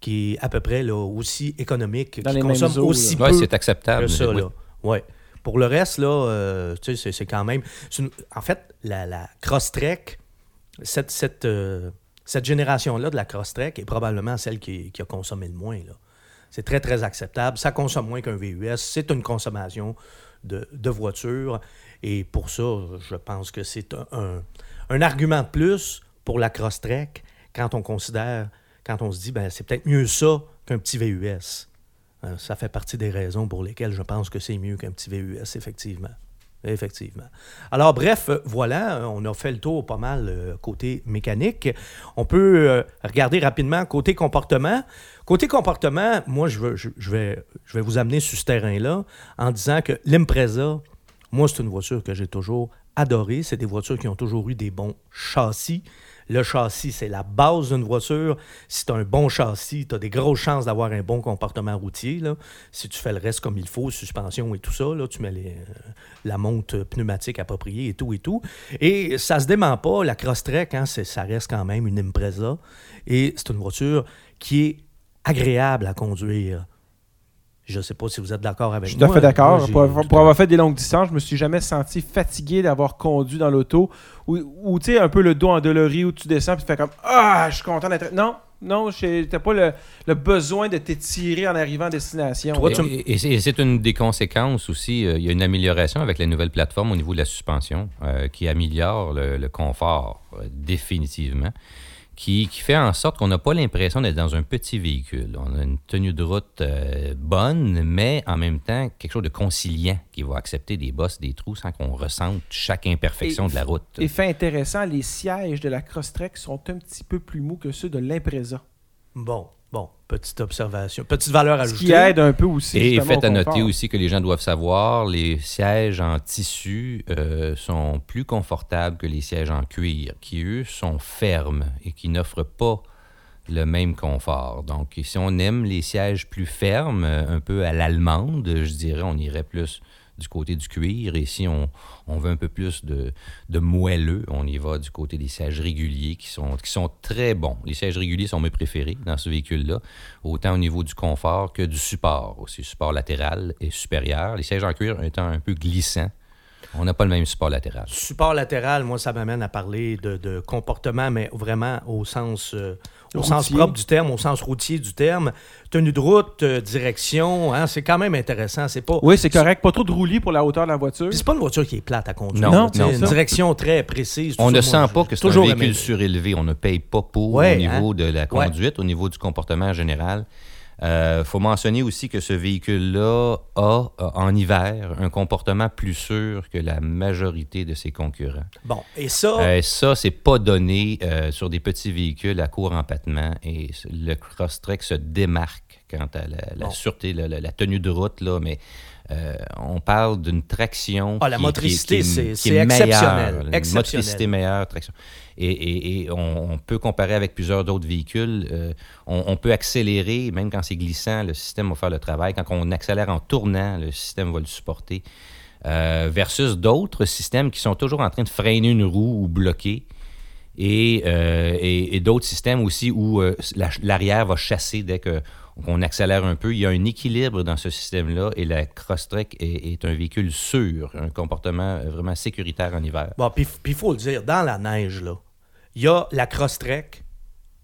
A: qui est à peu près là, aussi économique,
B: Dans
A: qui consomme
B: eaux,
A: aussi peu
C: c'est acceptable.
A: que ça.
C: oui.
A: Là. Ouais. Pour le reste, là, euh, tu sais, c'est- quand même. une- En fait, la, la Crosstrek, cette, cette, euh, cette génération-là de la Crosstrek est probablement celle qui, a consommé le moins. C'est très, très acceptable. Ça consomme moins qu'un VUS. C'est une consommation de, de voiture. Et pour ça, je pense que c'est un argument de plus pour la Crosstrek quand on considère, quand on se dit, ben, c'est peut-être mieux ça qu'un petit VUS. Euh, Ça fait partie des raisons pour lesquelles je pense que c'est mieux qu'un petit VUS, effectivement. Effectivement. Alors, bref, euh, voilà, on a fait le tour pas mal euh, côté mécanique. On peut euh, regarder rapidement côté comportement. Côté comportement, moi, je, veux, vais, je vais vous amener sur ce terrain-là en disant que l'Impreza, moi, c'est une voiture que j'ai toujours adorée. C'est des voitures qui ont toujours eu des bons châssis. Le châssis, c'est la base d'une voiture. Si tu as un bon châssis, tu as des grosses chances d'avoir un bon comportement routier. Si tu fais le reste comme il faut, suspension et tout ça, tu mets euh, la monte pneumatique appropriée et tout et tout. Et ça se dément pas. La Crosstrek, hein, ça reste quand même une Impreza. Et c'est une voiture qui est agréable à conduire. Je ne sais pas si vous êtes d'accord avec
B: Je suis tout à
A: moi.
B: fait d'accord.
A: Moi,
B: Pour, avoir- pour avoir fait des longues distances, je me suis jamais senti fatigué d'avoir conduit dans l'auto. Ou, ou, tu sais, un peu le dos endolori où tu descends et tu fais comme Ah, je suis content d'être. Non, non, tu n'as pas le, le besoin de t'étirer en arrivant à destination.
A: Toi,
C: Et,
A: tu me-
C: et- et c'est- une des conséquences aussi. euh, il y a une amélioration avec la nouvelle plateforme au niveau de la suspension euh, qui améliore le, le confort euh, définitivement, qui, qui fait en sorte qu'on n'a pas l'impression d'être dans un petit véhicule. On a une tenue de route euh, bonne, mais en même temps quelque chose de conciliant qui va accepter des bosses, des trous sans qu'on ressente chaque imperfection
B: Et-
C: de la route.
B: Et fait intéressant, les sièges de la Crosstrek sont un petit peu plus mous que ceux de l'Impreza.
A: Bon, bon, petite observation. Petite valeur
B: Ce
A: ajoutée.
B: qui aide un peu aussi.
C: Et
B: justement,
C: fait
B: au
C: à noter aussi que les gens doivent savoir, les sièges en tissu euh, sont plus confortables que les sièges en cuir, qui eux sont fermes et qui n'offrent pas le même confort. Donc, si on aime les sièges plus fermes, euh, un peu à l'allemande, je dirais, on irait plus du côté du cuir. Et si on, veut un peu plus de, de moelleux, on y va du côté des sièges réguliers qui sont, qui sont très bons. Les sièges réguliers sont mes préférés dans ce véhicule-là, autant au niveau du confort que du support aussi. Support latéral et supérieur. Les sièges en cuir étant un peu glissants, on n'a pas le même support latéral.
A: Support latéral, moi, ça m'amène à parler de, de comportement, mais vraiment au sens, euh, au
B: Routier.
A: sens propre du terme, au sens routier du terme. Tenue de route, euh, direction, hein, c'est quand même intéressant. C'est pas,
B: Oui, c'est correct. Pas trop de roulis pour la hauteur de la voiture.
A: C'est pas une voiture qui est plate à conduire.
C: Non,
B: non,
A: une
B: ça.
A: direction très précise.
C: On
A: ça,
C: ne
A: moi,
C: sent pas que c'est un
A: toujours
C: véhicule
A: aimé.
C: surélevé. On ne paye pas pour
A: Ouais,
C: au niveau
A: hein?
C: de la conduite, au niveau du comportement général. Il euh, faut mentionner aussi que ce véhicule-là a, euh, en hiver, un comportement plus sûr que la majorité de ses concurrents.
A: Bon, et ça...
C: Euh, ça, c'est pas donné sur des petits véhicules à court empattement. Et le Crosstrek se démarque quant à la, sûreté, la, tenue de route, là, mais on parle d'une traction.
A: Ah, la motricité, c'est exceptionnel. Une
C: motricité meilleure, traction et, on, peut comparer avec plusieurs d'autres véhicules. Euh, on, peut accélérer, même quand c'est glissant, le système va faire le travail. Quand on accélère en tournant, le système va le supporter. Euh, versus d'autres systèmes qui sont toujours en train de freiner une roue ou bloquer. Et, euh, d'autres systèmes aussi où l'arrière va chasser dès que on accélère un peu. Il y a un équilibre dans ce système-là et la Crosstrek est, est, un véhicule sûr, un comportement vraiment sécuritaire en hiver.
A: Bon, puis il faut le dire, dans la neige, là, il y a la Crosstrek,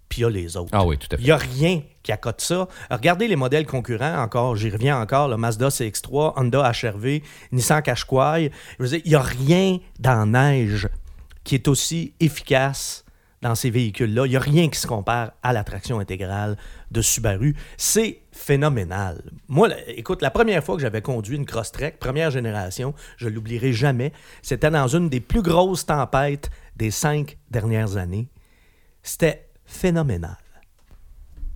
A: puis il y a les autres.
C: Ah oui, tout à fait.
A: Il n'y a rien qui accote ça. Regardez les modèles concurrents encore, j'y reviens encore, le Mazda CX-3, Honda HRV, Nissan Qashqai. Je veux dire, il n'y a rien dans la neige qui est aussi efficace dans ces véhicules-là. Il n'y a rien qui se compare à la traction intégrale de Subaru. C'est phénoménal. Moi, écoute, la première fois que j'avais conduit une Crosstrek, première génération, je l'oublierai jamais, c'était dans une des plus grosses tempêtes des cinq dernières années. C'était phénoménal.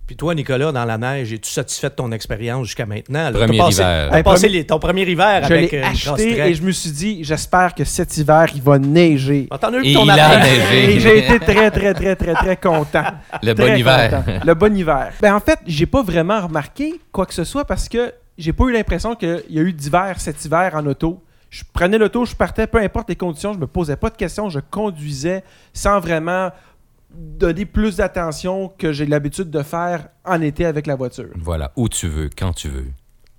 A: Puis toi, Nicolas, dans la neige, es-tu satisfait de ton expérience jusqu'à maintenant?
C: Premier hiver.
A: As passé ton premier hiver
B: je
A: avec
B: l'ai euh, acheté et je me suis dit, j'espère que cet hiver, il va neiger.
A: Ah,
C: eu ton il a neigé.
B: Et j'ai été très, très, très, très, très content.
C: Le bon hiver.
B: Le bon hiver. Ben, en fait, j'ai pas vraiment remarqué quoi que ce soit parce que j'ai pas eu l'impression qu'il y a eu d'hiver cet hiver en auto. Je prenais l'auto, je partais, peu importe les conditions, je me posais pas de questions, je conduisais sans vraiment donner plus d'attention que j'ai l'habitude de faire en été avec la voiture.
C: Voilà, où tu veux, quand tu veux.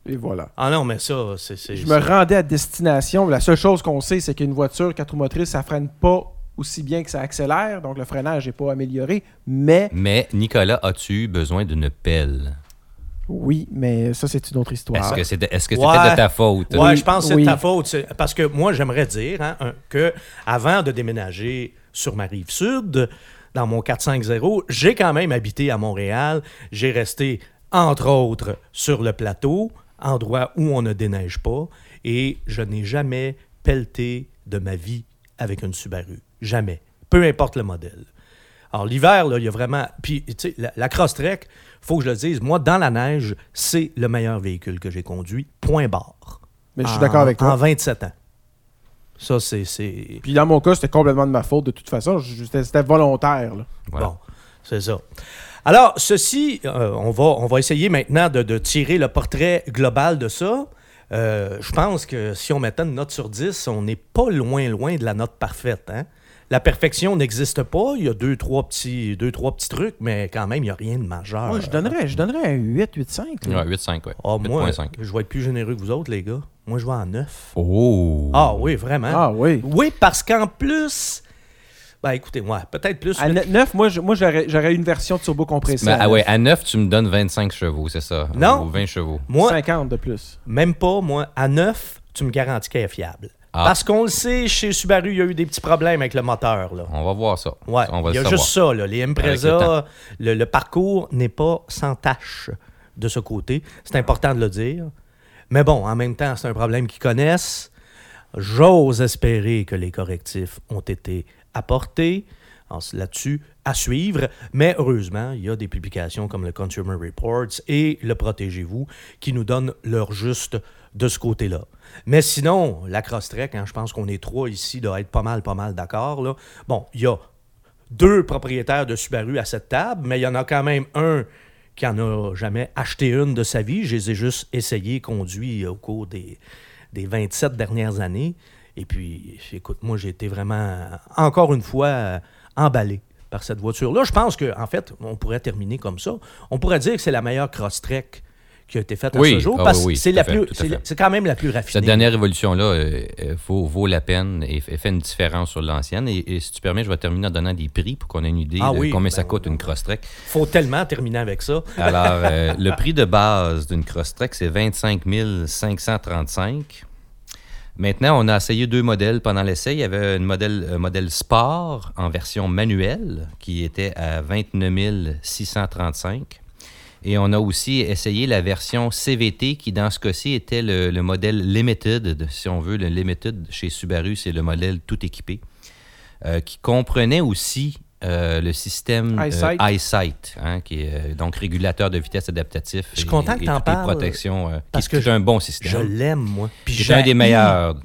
B: Et voilà.
A: Ah non, mais ça, c'est.
B: Je me rendais à destination. La seule chose qu'on sait, c'est qu'une voiture 4 roues motrices, ça freine pas aussi bien que ça accélère, donc le freinage n'est pas amélioré, mais...
C: Mais, Nicolas, as-tu besoin d'une pelle?
B: Oui, mais ça, c'est une autre histoire.
C: Est-ce que c'est de, de, ta faute?
A: Oui, je pense que c'est de ta faute. Parce que moi, j'aimerais dire hein, que avant de déménager sur ma rive sud, dans mon 450. J'ai quand même habité à Montréal. J'ai resté, entre autres, sur le plateau, endroit où on ne déneige pas, et je n'ai jamais pelleté de ma vie avec une Subaru. Jamais. Peu importe le modèle. Alors, l'hiver, il y a vraiment. Puis, tu sais, la, la Crosstrek, faut que je le dise, moi, dans la neige, c'est le meilleur véhicule que j'ai conduit. Point barre.
B: Mais je suis d'accord avec toi.
A: En 27 ans. Ça, c'est.
B: Puis dans mon cas, c'était complètement de ma faute de toute façon. C'était volontaire.
A: Bon, c'est ça. Alors, ceci, euh, on, va, on va essayer maintenant de, tirer le portrait global de ça. Euh, je pense que si on mettait une note sur 10, on n'est pas loin, loin de la note parfaite. Hein? La perfection n'existe pas. Il y a deux trois, petits, deux, trois petits trucs, mais quand même, il n'y a rien de majeur.
B: Moi, je donnerais, je donnerais un 8, 8,
C: Ouais, 8, 5, ouais. Ah,
A: moi, je vais être plus généreux que vous autres, les gars. Moi, je vais en 9.
C: Oh!
A: Ah oui, vraiment.
B: Ah oui.
A: Oui, parce qu'en plus... Ben écoutez, moi, peut-être plus.
B: À 9, moi, moi j'aurais une version de turbo compressé.
C: ah ouais, à 9, tu me donnes 25 chevaux, c'est ça?
A: Non.
C: Ou 20 chevaux.
B: Moi, 50 de plus.
A: Même pas, moi. À 9, tu me garantis qu'elle est fiable. Ah. Parce qu'on le sait, chez Subaru, il y a eu des petits problèmes avec le moteur. Là.
C: On va voir ça.
A: Ouais,
C: On va
A: il y a juste ça. Là. Les Impreza, le, parcours n'est pas sans tâche de ce côté. C'est important de le dire. Mais bon, en même temps, c'est un problème qu'ils connaissent. J'ose espérer que les correctifs ont été apportés. Là-dessus, à suivre. Mais heureusement, il y a des publications comme le Consumer Reports et le Protégez-vous qui nous donnent leur juste de ce côté-là. Mais sinon, la Crosstrek, hein, je pense qu'on est trois ici, doit être pas mal, pas mal d'accord. Bon, il y a deux propriétaires de Subaru à cette table, mais il y en a quand même un qui en a jamais acheté une de sa vie. Je les ai juste essayé, conduit au cours des, des 27 dernières années. Et puis, écoute, moi, j'ai été vraiment, encore une fois, emballé par cette voiture-là. Je pense qu'en en fait, on pourrait terminer comme ça. On pourrait dire que c'est la meilleure Crosstrek qui a été faite à ce jour, ah parce que c'est, la plus, c'est, quand même la plus raffinée.
C: Cette dernière évolution-là euh, euh, vaut, la peine et, fait une différence sur l'ancienne. Et, si tu permets, je vais terminer en donnant des prix pour qu'on ait une idée ah de combien ça ben coûte une Crosstrek.
A: faut tellement terminer avec ça. [LAUGHS]
C: Alors, euh, le prix de base d'une Crosstrek, c'est 25 535. Maintenant, on a essayé deux modèles pendant l'essai. Il y avait un modèle, un modèle sport en version manuelle qui était à 29 635 Et on a aussi essayé la version CVT qui, dans ce cas-ci, était le, le modèle Limited. Si on veut, le Limited chez Subaru, c'est le modèle tout équipé, euh, qui comprenait aussi euh, le système euh,
B: EyeSight.
C: Hein, qui est euh, donc régulateur de vitesse adaptatif.
A: Je suis
C: et-
A: que t'en parles,
C: protections, euh,
A: parce
C: qui est
A: que
C: un bon
A: Je
C: système.
A: l'aime, moi. Puis
C: C'est un des meilleurs.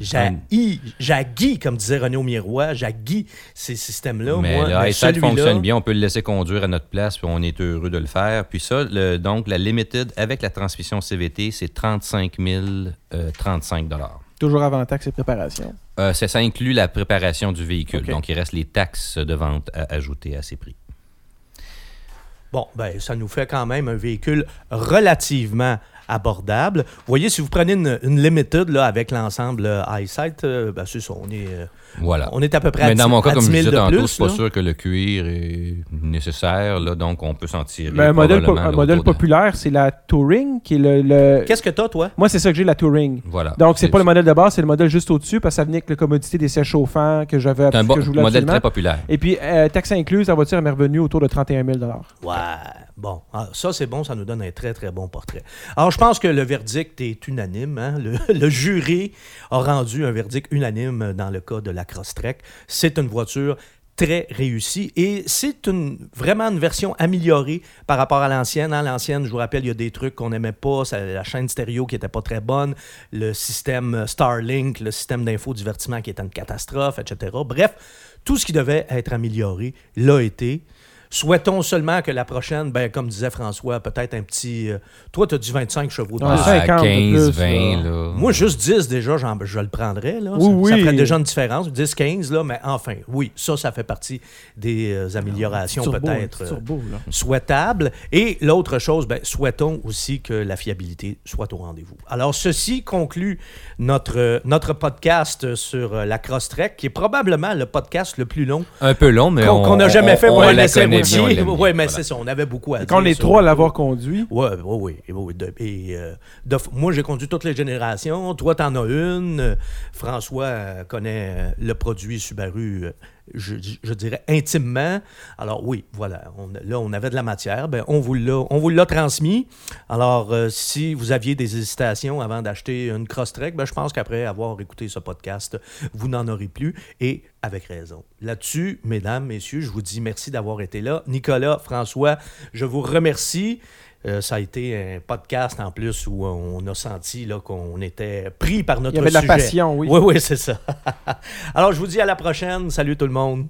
A: J'haïs, comme disait Renaud Miroir, j'haïs ces systèmes-là.
C: Mais
A: moi,
C: le EyeSight
A: celui-là-
C: fonctionne bien, on peut le laisser conduire à notre place, puis on est heureux de le faire. Puis ça, le- donc la Limited avec la transmission CVT, c'est 35 035
B: Toujours avant taxe et préparation.
C: Euh, ça, ça inclut la préparation du véhicule. Donc, il reste les taxes de vente à ajouter à ces prix.
A: Bon, ben, ça nous fait quand même un véhicule relativement abordable. Vous voyez, si vous prenez une, une Limited là, avec l'ensemble EyeSight, euh, ben, c'est ça, on est, euh,
C: Voilà.
A: on est à peu près à
C: Mais dans
A: 10
C: mon cas,
A: à
C: comme
A: 10
C: je
A: 000
C: disais tantôt,
A: plus,
C: c'est pas
A: là.
C: sûr que le cuir est nécessaire, là, donc on peut s'en tirer.
B: Ben, un modèle, po- un populaire, c'est la Touring, qui est le. le-
A: Qu'est-ce que t'as, toi?
B: Moi, c'est ça que j'ai, la Touring.
C: Voilà.
B: Donc, c'est pas le modèle de base, c'est le modèle juste au-dessus, parce que ça venait avec la commodité des sièges chauffants que j'avais
C: C'est un
B: que
C: bon-
B: je voulais
C: modèle
B: absolument.
C: très populaire.
B: Et puis, euh, taxe incluse, la voiture m'est revenue autour de 31 000
A: Ouais, bon, Ah, ça c'est bon, ça nous donne un très très bon portrait. Alors je pense que le verdict est unanime. hein. Le, [LAUGHS] jury a rendu un verdict unanime dans le cas de la Crosstrek. C'est une voiture très réussie et c'est vraiment une version améliorée par rapport à l'ancienne. hein. L'ancienne, je vous rappelle, il y a des trucs qu'on n'aimait pas, la chaîne stéréo qui était pas très bonne, le système Starlink, le système d'infodivertissement qui était une catastrophe, etc. Bref, tout ce qui devait être amélioré l'a été. Souhaitons seulement que la prochaine, ben, comme disait François, peut-être un petit. euh, toi, tu as dit 25 chevaux de
B: Ouais,
A: plus.
B: ça- 50 de
C: 15,
B: plus,
C: 20,
B: là.
C: là.
A: Moi, juste 10 déjà, j'en- je le prendrais. Là.
B: Oui,
A: ça, ça
B: oui.
A: ferait déjà une différence. 10, 15, là, mais enfin, oui, ça, ça fait partie des euh, améliorations
B: Turbo, un
A: peut-être euh, souhaitables. Et l'autre chose, ben, souhaitons aussi que la fiabilité soit au rendez-vous. Alors, ceci conclut notre, euh, notre podcast sur euh, la Crosstrek, qui est probablement le podcast le plus long
C: Un peu long, mais
A: qu'on
C: on
A: n'a jamais
C: on-
A: fait
C: on
A: pour un
C: la
A: Oui, mais
C: voilà.
A: c'est ça, on avait beaucoup à dire.
B: Quand on est trois à l'avoir conduit,
A: oui, oui, oui. et, euh, de- moi, j'ai conduit toutes les générations. Toi, t'en as une. François connaît le produit Subaru, euh, je, dirais, intimement. Alors oui, voilà. On- là, on avait de la matière. On vous l'a on vous l'a transmis. Alors, euh, si vous aviez des hésitations avant d'acheter une Crosstrek, ben, je pense qu'après avoir écouté ce podcast, vous n'en aurez plus. Et avec raison. Là-dessus, mesdames, messieurs, je vous dis merci d'avoir été là. Nicolas, François, je vous remercie. Euh, ça a été un podcast en plus où on a senti qu'on était pris par notre
B: il y avait de la
A: sujet.
B: passion, oui.
A: Oui, oui, c'est ça. [LAUGHS] Alors, je vous dis à la prochaine. Salut tout le monde.